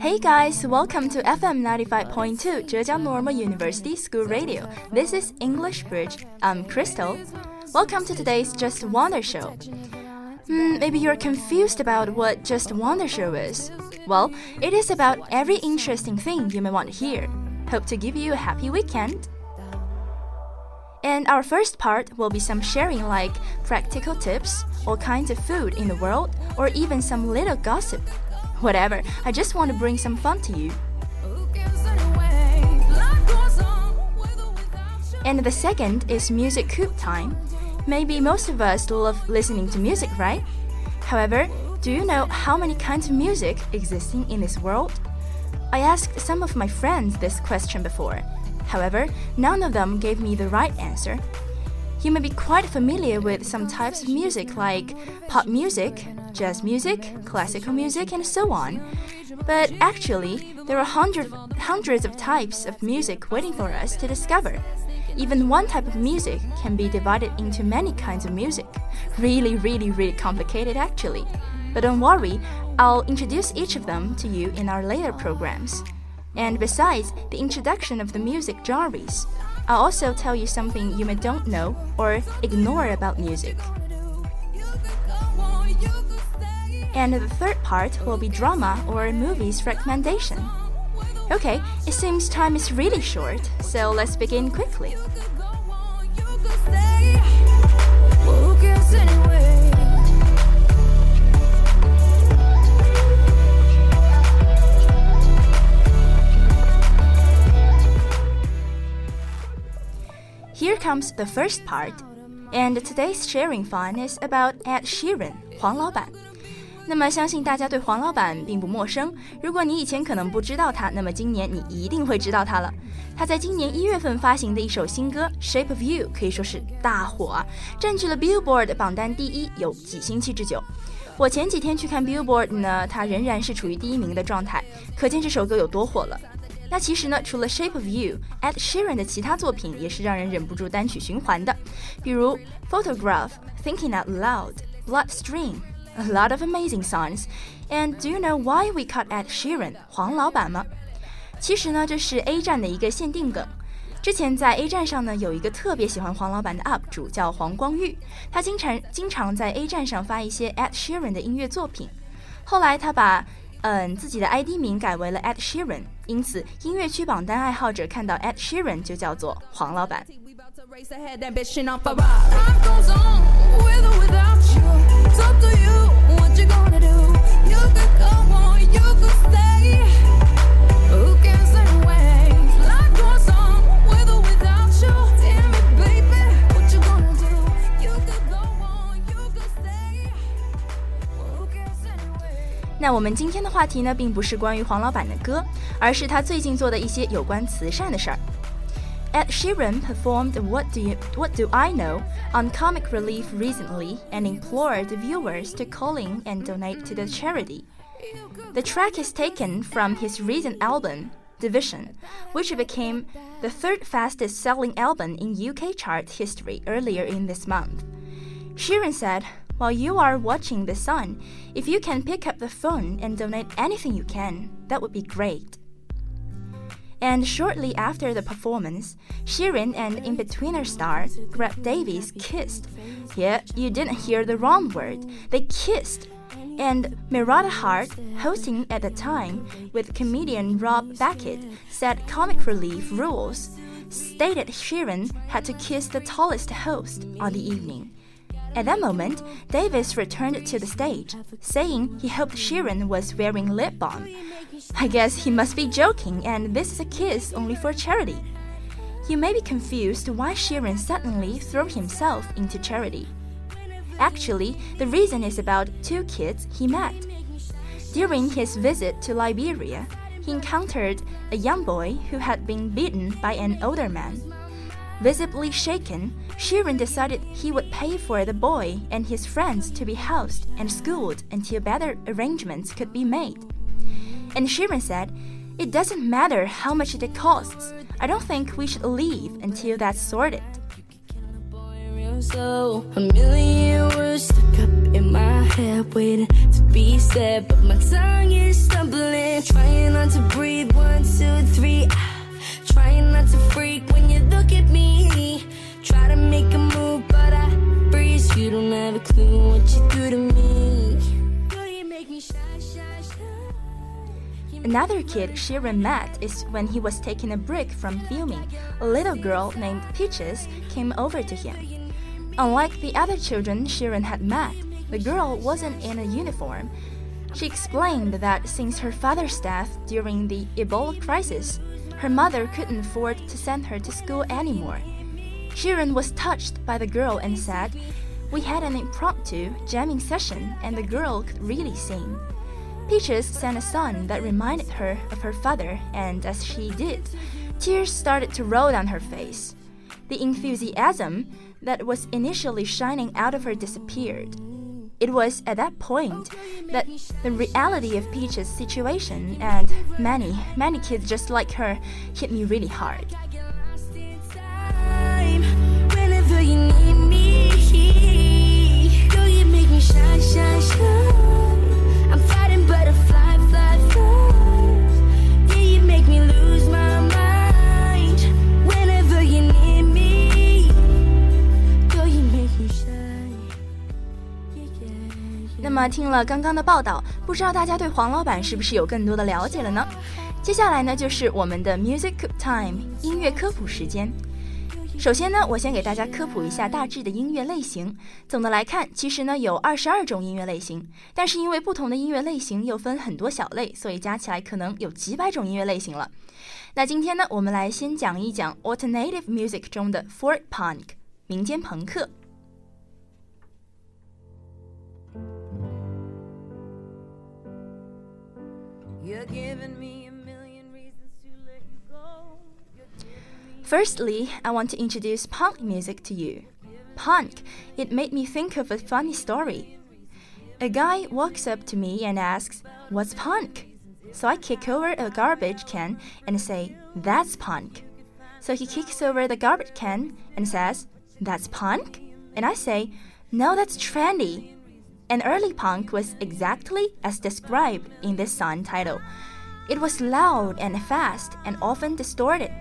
Hey guys, welcome to FM 95.2 Zhejiang Normal University School Radio. This is English Bridge. I'm Crystal. Welcome to today's Just Wonder Show. Hmm, maybe you're confused about what Just Wonder Show is. Well, it is about every interesting thing you may want to hear. Hope to give you a happy weekend. And our first part will be some sharing like practical tips, all kinds of food in the world, or even some little gossip. Whatever, I just want to bring some fun to you. And the second is music coop time. Maybe most of us love listening to music, right? However, do you know how many kinds of music existing in this world? I asked some of my friends this question before. However, none of them gave me the right answer. You may be quite familiar with some types of music like pop music, jazz music, classical music, and so on. But actually, there are hundred, hundreds of types of music waiting for us to discover. Even one type of music can be divided into many kinds of music. Really, really, really complicated actually. But don't worry, I'll introduce each of them to you in our later programs. And besides the introduction of the music genres, I'll also tell you something you may don't know or ignore about music. And the third part will be drama or movies recommendation. Okay, it seems time is really short, so let's begin quickly. You could go on, you could stay. Well, who cares anyway? Here comes the first part, and today's sharing fun is about Ed Sheeran 黄老板。 那么相信大家对黄老板并不陌生。如果你以前可能不知道他，那么今年你一定会知道他了。他在今年一月份发行的一首新歌《Shape of You》可以说是大火啊，占据了 Billboard 榜单第一有几星期之久。我前几天去看 Billboard 呢，它仍然是处于第一名的状态，可见这首歌有多火了。那其实呢，除了《Shape of You》，Ed Sheeran 的其他作品也是让人忍不住单曲循环的，比如《Photograph》、《Thinking Out Loud》、《Bloodstream》a lot of amazing songs. And do you know why we cut Ed Sheeran 黄老板吗？其实呢，这是 A 站的一个限定梗。之前在 A 站上呢，有一个特别喜欢黄老板的 UP 主叫黄光裕，他经常经常在 A 站上发一些 Ed Sheeran 的音乐作品。后来他把嗯自己的 ID 名改为了 Ed Sheeran，因此音乐区榜单爱好者看到 Ed Sheeran 就叫做黄老板。race ahead, 那我们今天的话题呢，并不是关于黄老板的歌，而是他最近做的一些有关慈善的事儿。Ed Sheeran performed "What Do You What Do I Know" on Comic Relief recently and implored viewers to call in and donate to the charity. The track is taken from his recent album, Division, which became the third fastest selling album in UK chart history earlier in this month. Sheeran said, While you are watching the sun, if you can pick up the phone and donate anything you can, that would be great. And shortly after the performance, Sheeran and In-Betweener star Greg Davies kissed. Yeah, you didn't hear the wrong word. They kissed. And Miranda Hart, hosting at the time with comedian Rob Beckett, said comic relief rules stated Sheeran had to kiss the tallest host on the evening. At that moment, Davies returned to the stage, saying he hoped Sheeran was wearing lip balm. I guess he must be joking, and this is a kiss only for charity. You may be confused why Sheeran suddenly threw himself into charity. Actually, the reason is about two kids he met. During his visit to Liberia, he encountered a young boy who had been beaten by an older man. Visibly shaken, Sheeran decided he would pay for the boy and his friends to be housed and schooled until better arrangements could be made. And Sheeran said, It doesn't matter how much it costs. I don't think we should leave until that's sorted. So a million words stuck up in my head, waiting to be said, but my tongue is stumbling, trying not to breathe. One, two, three. Trying not to freak when you look at me. Try to make a move, but I freeze. You don't have a clue what you do to me. Another kid Sheeran met is when he was taking a break from filming. A little girl named Peaches came over to him. Unlike the other children Sheeran had met, the girl wasn't in a uniform. She explained that since her father's death during the Ebola crisis, her mother couldn't afford to send her to school anymore. Sheeran was touched by the girl and said, We had an impromptu jamming session and the girl could really sing. Peaches sang a song that reminded her of her father, and as she did, tears started to roll down her face. The enthusiasm that was initially shining out of her disappeared. It was at that point that the reality of Peach's situation and many, many kids just like her hit me really hard. get lost in 么听了刚刚的报道，不知道大家对黄老板是不是有更多的了解了呢？接下来呢，就是我们的 Music Time 音乐科普时间。首先呢，我先给大家科普一下大致的音乐类型。总的来看，其实呢有二十二种音乐类型，但是因为不同的音乐类型又分很多小类，所以加起来可能有几百种音乐类型了。那今天呢，我们来先讲一讲 Alternative Music 中的 Folk Punk 民间朋克。Firstly, I want to introduce punk music to you. Punk, it made me think of a funny story. A guy walks up to me and asks, What's punk? So I kick over a garbage can and say, That's punk. So he kicks over the garbage can and says, That's punk? And I say, No, that's trendy. And early punk was exactly as described in this song title. It was loud and fast and often distorted.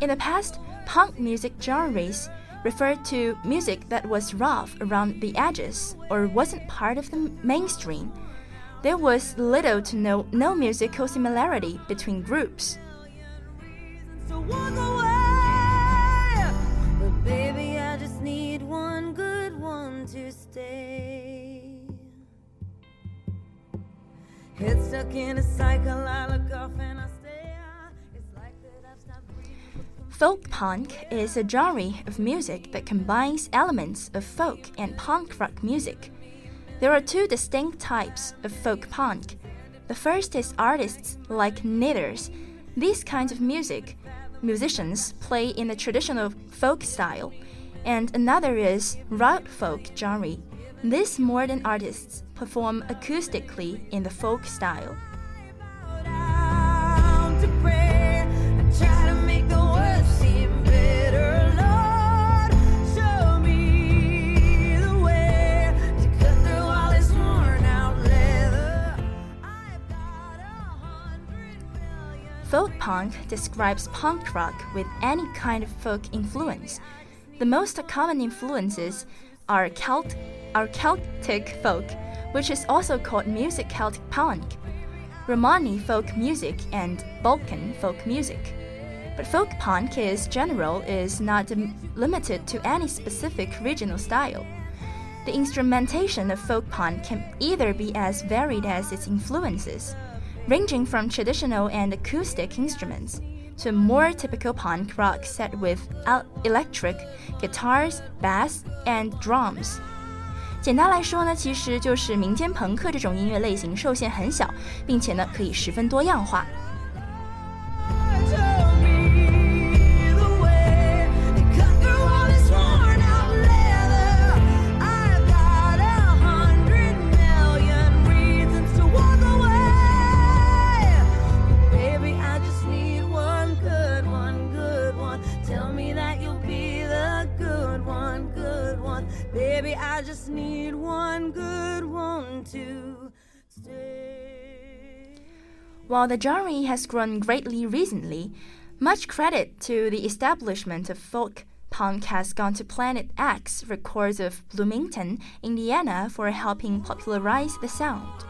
In the past, punk music genres referred to music that was rough around the edges or wasn't part of the mainstream. There was little to no, no musical similarity between groups. Folk punk is a genre of music that combines elements of folk and punk rock music. There are two distinct types of folk punk. The first is artists like knitters. These kinds of music, musicians play in the traditional folk style. And another is rock folk genre. These modern artists perform acoustically in the folk style. Folk punk describes punk rock with any kind of folk influence. The most common influences are Celt, are Celtic folk, which is also called music Celtic punk, Romani folk music, and Balkan folk music. But folk punk is general is not limited to any specific regional style. The instrumentation of folk punk can either be as varied as its influences, ranging from traditional and acoustic instruments to a more typical punk rock set with el- electric guitars, bass, and drums. 简单来说呢，其实就是民间朋克这种音乐类型受限很小，并且呢可以十分多样化。 While the genre has grown greatly recently, much credit to the establishment of folk punk has gone to Plan-It-X Records of Bloomington, Indiana for helping popularize the sound.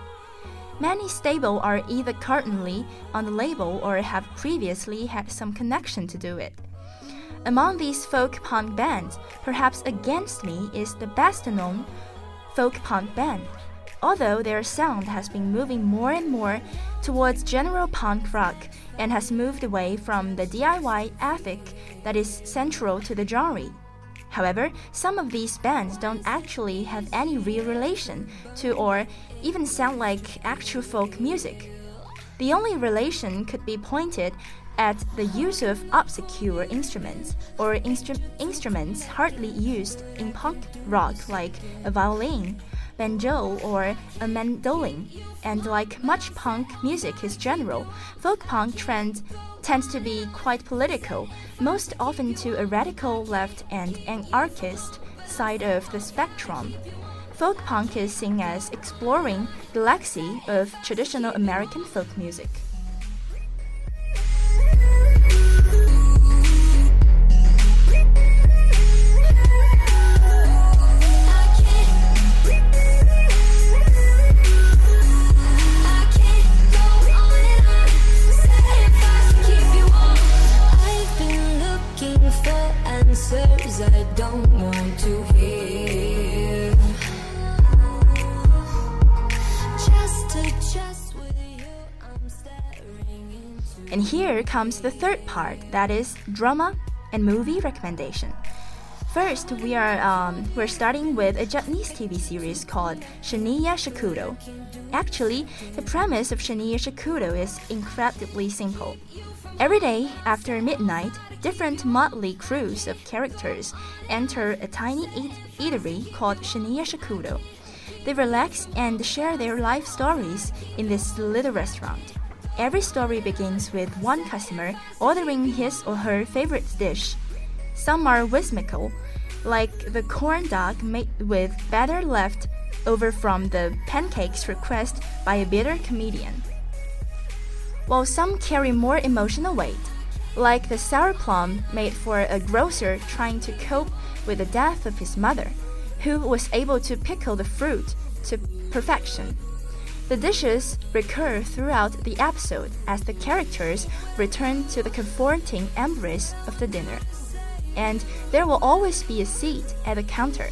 Many stable are either currently on the label or have previously had some connection to do it. Among these folk punk bands, perhaps Against Me is the best known folk punk band, although their sound has been moving more and more towards general punk rock and has moved away from the DIY ethic that is central to the genre. However, some of these bands don't actually have any real relation to or even sound like actual folk music. The only relation could be pointed at the use of obscure instruments or instru instruments hardly used in punk rock like a violin, banjo, or a mandolin. And like much punk music is general, folk punk trend tends to be quite political, most often to a radical left and anarchist side of the spectrum. Folk punk is seen as exploring the legacy of traditional American folk music. And here comes the third part that is drama and movie recommendation. First, we are um, we're starting with a Japanese TV series called Shinya Shokudo. Actually, the premise of Shinya Shokudo is incredibly simple. Every day after midnight, different motley crews of characters enter a tiny eatery called Shinya Shokudo. They relax and share their life stories in this little restaurant. Every story begins with one customer ordering his or her favorite dish. Some are whimsical, like the corn dog made with batter left over from the pancakes request by a bitter comedian. While some carry more emotional weight, like the sour plum made for a grocer trying to cope with the death of his mother, who was able to pickle the fruit to perfection. The dishes recur throughout the episode as the characters return to the comforting embrace of the dinner. And there will always be a seat at the counter,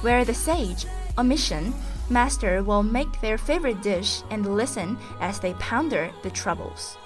where the sage, omission, master will make their favorite dish and listen as they ponder the troubles.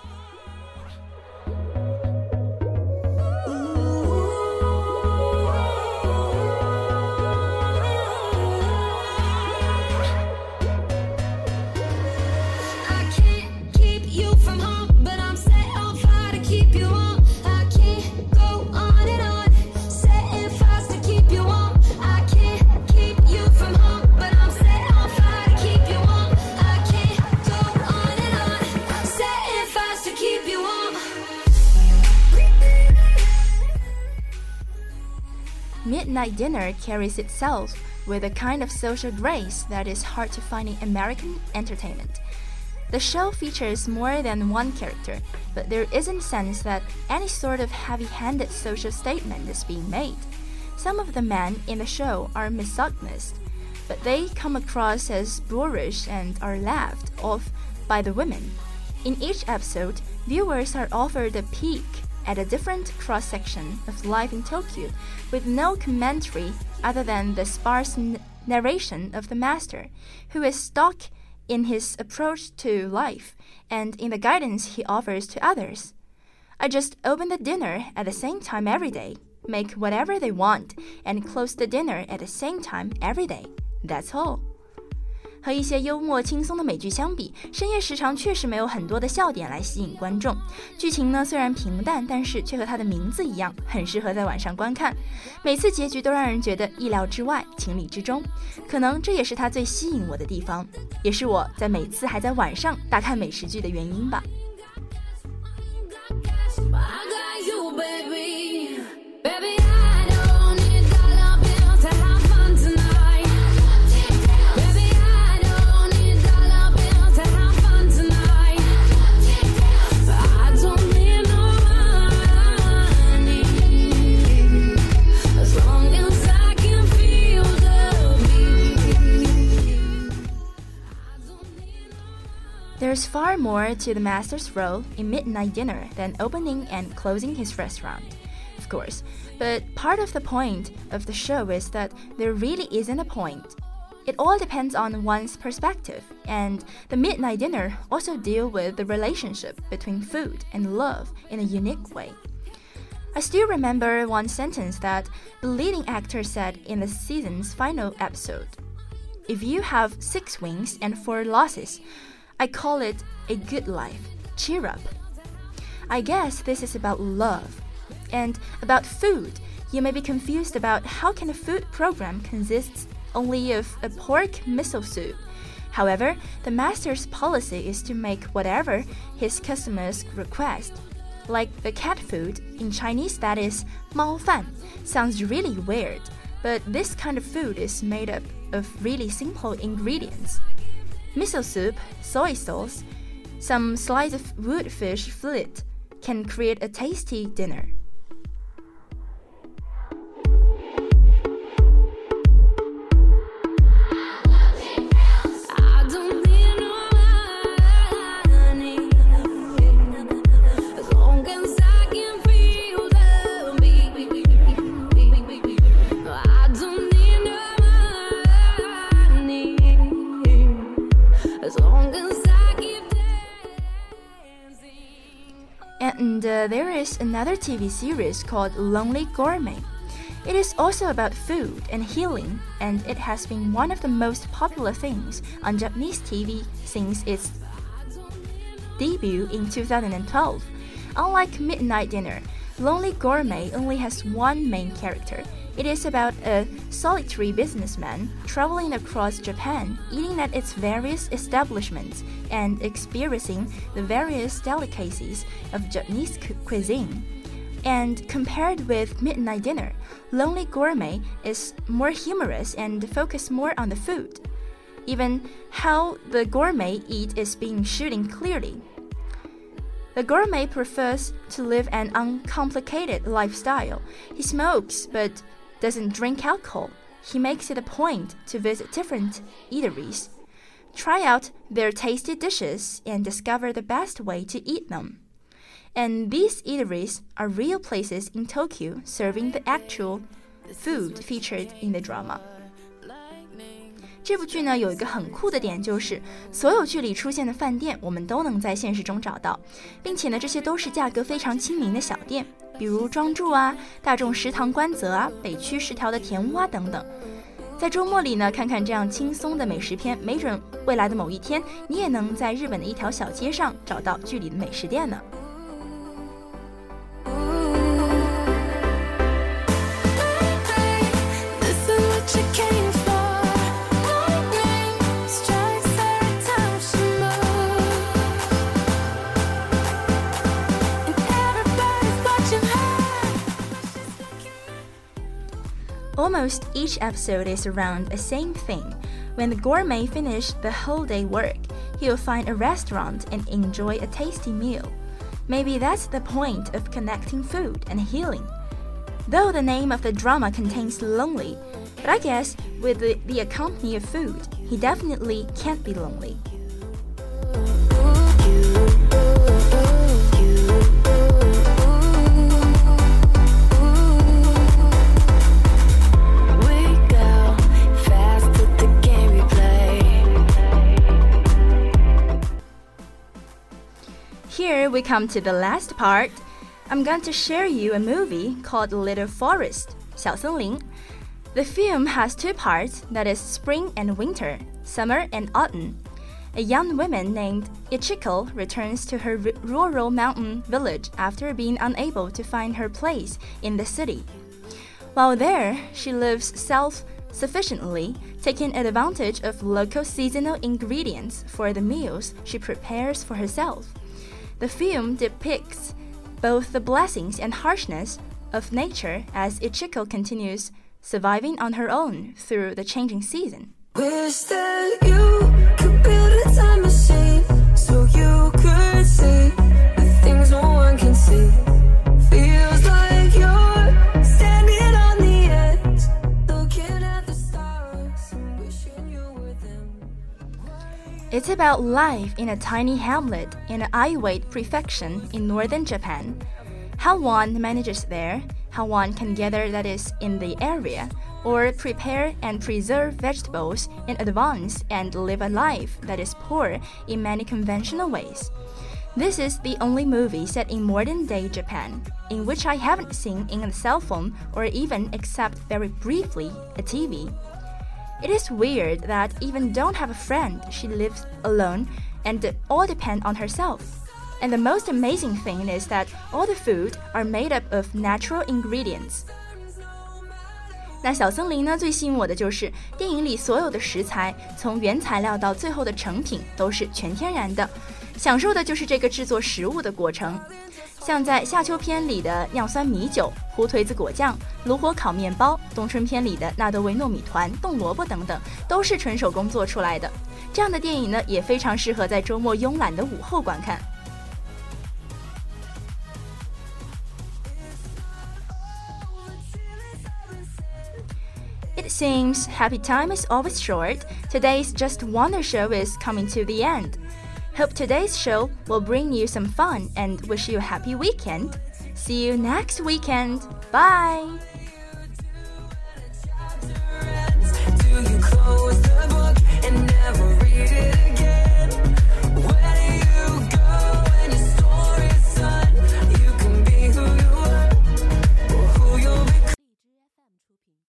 Midnight Dinner carries itself with a kind of social grace that is hard to find in American entertainment. The show features more than one character, but there isn't a sense that any sort of heavy-handed social statement is being made. Some of the men in the show are misogynist, but they come across as boorish and are laughed off by the women. In each episode, viewers are offered a peek at a different cross section of life in Tokyo with no commentary other than the sparse narration of the master, who is stock in his approach to life and in the guidance he offers to others. I just open the dinner at the same time every day, make whatever they want, and close the dinner at the same time every day. That's all. 和一些幽默轻松的美剧相比，深夜时长确实没有很多的笑点来吸引观众。剧情呢虽然平淡，但是却和它的名字一样，很适合在晚上观看。每次结局都让人觉得意料之外，情理之中。可能这也是它最吸引我的地方，也是我在每次还在晚上大看美食剧的原因吧。There's far more to the master's role in Midnight Dinner than opening and closing his restaurant, of course. But part of the point of the show is that there really isn't a point. It all depends on one's perspective, and the Midnight Dinner also deal with the relationship between food and love in a unique way. I still remember one sentence that the leading actor said in the season's final episode. If you have six wins and four losses, I call it a good life. Cheer up. I guess this is about love. And about food, you may be confused about how can a food program consists only of a pork miso soup. However, the master's policy is to make whatever his customers request. Like the cat food, in Chinese that is mao 猫饭, sounds really weird, but this kind of food is made up of really simple ingredients miso soup, soy sauce, some slice of wood fish fillet can create a tasty dinner. Another TV series called Lonely Gourmet. It is also about food and healing, and it has been one of the most popular things on Japanese TV since its debut in 2012. Unlike Midnight Dinner, Lonely Gourmet only has one main character. It is about a solitary businessman traveling across Japan, eating at its various establishments and experiencing the various delicacies of Japanese cu- cuisine. And compared with Midnight Dinner, Lonely Gourmet is more humorous and focused more on the food. Even how the gourmet eat is being shooting clearly. The gourmet prefers to live an uncomplicated lifestyle. He smokes but doesn't drink alcohol. He makes it a point to visit different eateries, try out their tasty dishes, and discover the best way to eat them. And these eateries are real places in Tokyo serving the actual food featured in the drama. 这部剧呢有一个很酷的点，就是所有剧里出现的饭店，我们都能在现实中找到，并且呢，这些都是价格非常亲民的小店，比如庄助啊、大众食堂观泽啊、北区十条的田屋啊等等。在周末里呢，看看这样轻松的美食片，没准未来的某一天，你也能在日本的一条小街上找到剧里的美食店呢。Almost each episode is around the same thing. When the gourmet finishes the whole day work, he'll find a restaurant and enjoy a tasty meal. Maybe that's the point of connecting food and healing. Though the name of the drama contains lonely, but I guess with the, the accompany of food, he definitely can't be lonely. we come to the last part. I'm going to share you a movie called Little Forest, 小森林. The film has two parts, that is spring and winter, summer and autumn. A young woman named Ichiko returns to her r- rural mountain village after being unable to find her place in the city. While there, she lives self sufficiently, taking advantage of local seasonal ingredients for the meals she prepares for herself. The film depicts both the blessings and harshness of nature as Ichiko continues surviving on her own through the changing season. Wish that you could build a time machine so you could see the things no one can see. It's about life in a tiny hamlet in Iwate Prefecture in northern Japan. How one manages there, how one can gather that is in the area, or prepare and preserve vegetables in advance and live a life that is poor in many conventional ways. This is the only movie set in modern day Japan in which I haven't seen in a cell phone or even, except very briefly, a TV. It is weird that even don't have a friend, she lives alone and all depend on herself. And the most amazing thing is that all the food are made up of natural ingredients. 那小森林呢？最吸引我的就是电影里所有的食材，从原材料到最后的成品都是全天然的，享受的就是这个制作食物的过程。 像在夏秋篇里的酿酸米酒、胡颓子果酱、炉火烤面包；冬春篇里的纳德维糯米团、冻萝卜等等，都是纯手工做出来的。这样的电影呢，也非常适合在周末慵懒的午后观看。It seems happy time is always short. Today's Just Wonder show is coming to the end. Hope today's show will bring you some fun and wish you a happy weekend. See you next weekend. Bye.